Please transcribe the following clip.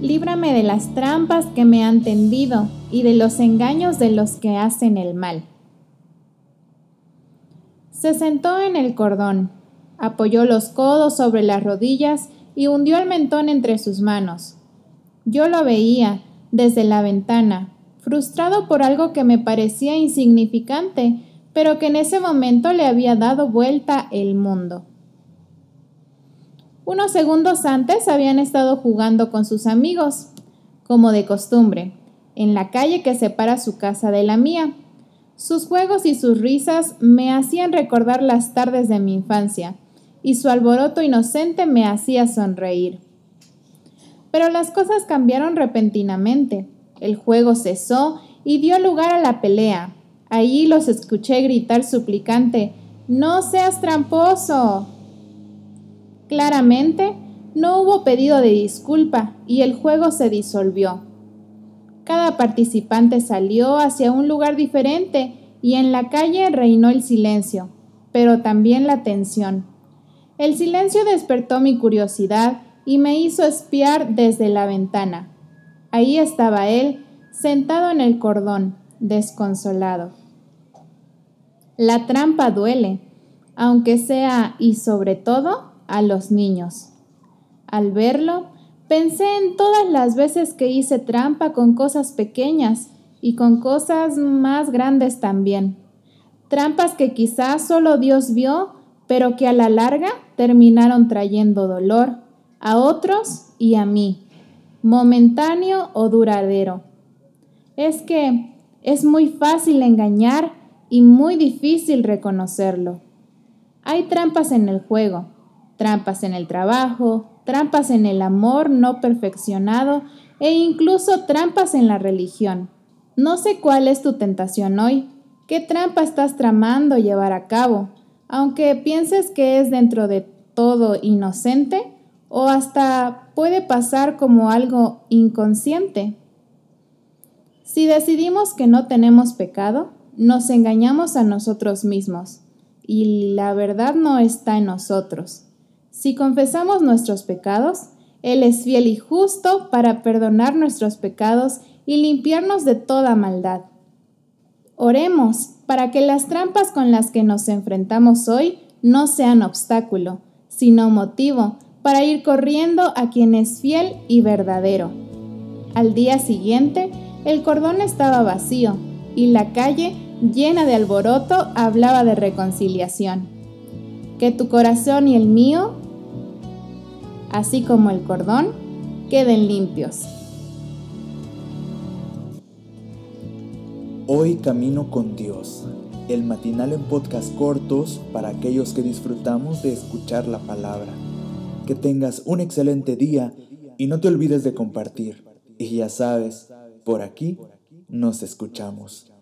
líbrame de las trampas que me han tendido y de los engaños de los que hacen el mal. Se sentó en el cordón, apoyó los codos sobre las rodillas y hundió el mentón entre sus manos. Yo lo veía desde la ventana, frustrado por algo que me parecía insignificante, pero que en ese momento le había dado vuelta el mundo. Unos segundos antes habían estado jugando con sus amigos, como de costumbre, en la calle que separa su casa de la mía. Sus juegos y sus risas me hacían recordar las tardes de mi infancia, y su alboroto inocente me hacía sonreír. Pero las cosas cambiaron repentinamente. El juego cesó y dio lugar a la pelea. Allí los escuché gritar suplicante No seas tramposo. Claramente, no hubo pedido de disculpa y el juego se disolvió. Cada participante salió hacia un lugar diferente y en la calle reinó el silencio, pero también la tensión. El silencio despertó mi curiosidad y me hizo espiar desde la ventana. Ahí estaba él, sentado en el cordón, desconsolado. La trampa duele, aunque sea y sobre todo a los niños. Al verlo, pensé en todas las veces que hice trampa con cosas pequeñas y con cosas más grandes también. Trampas que quizás solo Dios vio, pero que a la larga terminaron trayendo dolor a otros y a mí, momentáneo o duradero. Es que es muy fácil engañar y muy difícil reconocerlo. Hay trampas en el juego, trampas en el trabajo, trampas en el amor no perfeccionado e incluso trampas en la religión. No sé cuál es tu tentación hoy, qué trampa estás tramando llevar a cabo, aunque pienses que es dentro de todo inocente o hasta puede pasar como algo inconsciente. Si decidimos que no tenemos pecado, nos engañamos a nosotros mismos y la verdad no está en nosotros. Si confesamos nuestros pecados, Él es fiel y justo para perdonar nuestros pecados y limpiarnos de toda maldad. Oremos para que las trampas con las que nos enfrentamos hoy no sean obstáculo, sino motivo para ir corriendo a quien es fiel y verdadero. Al día siguiente, el cordón estaba vacío y la calle, llena de alboroto, hablaba de reconciliación. Que tu corazón y el mío así como el cordón, queden limpios. Hoy camino con Dios, el matinal en podcast cortos para aquellos que disfrutamos de escuchar la palabra. Que tengas un excelente día y no te olvides de compartir. Y ya sabes, por aquí nos escuchamos.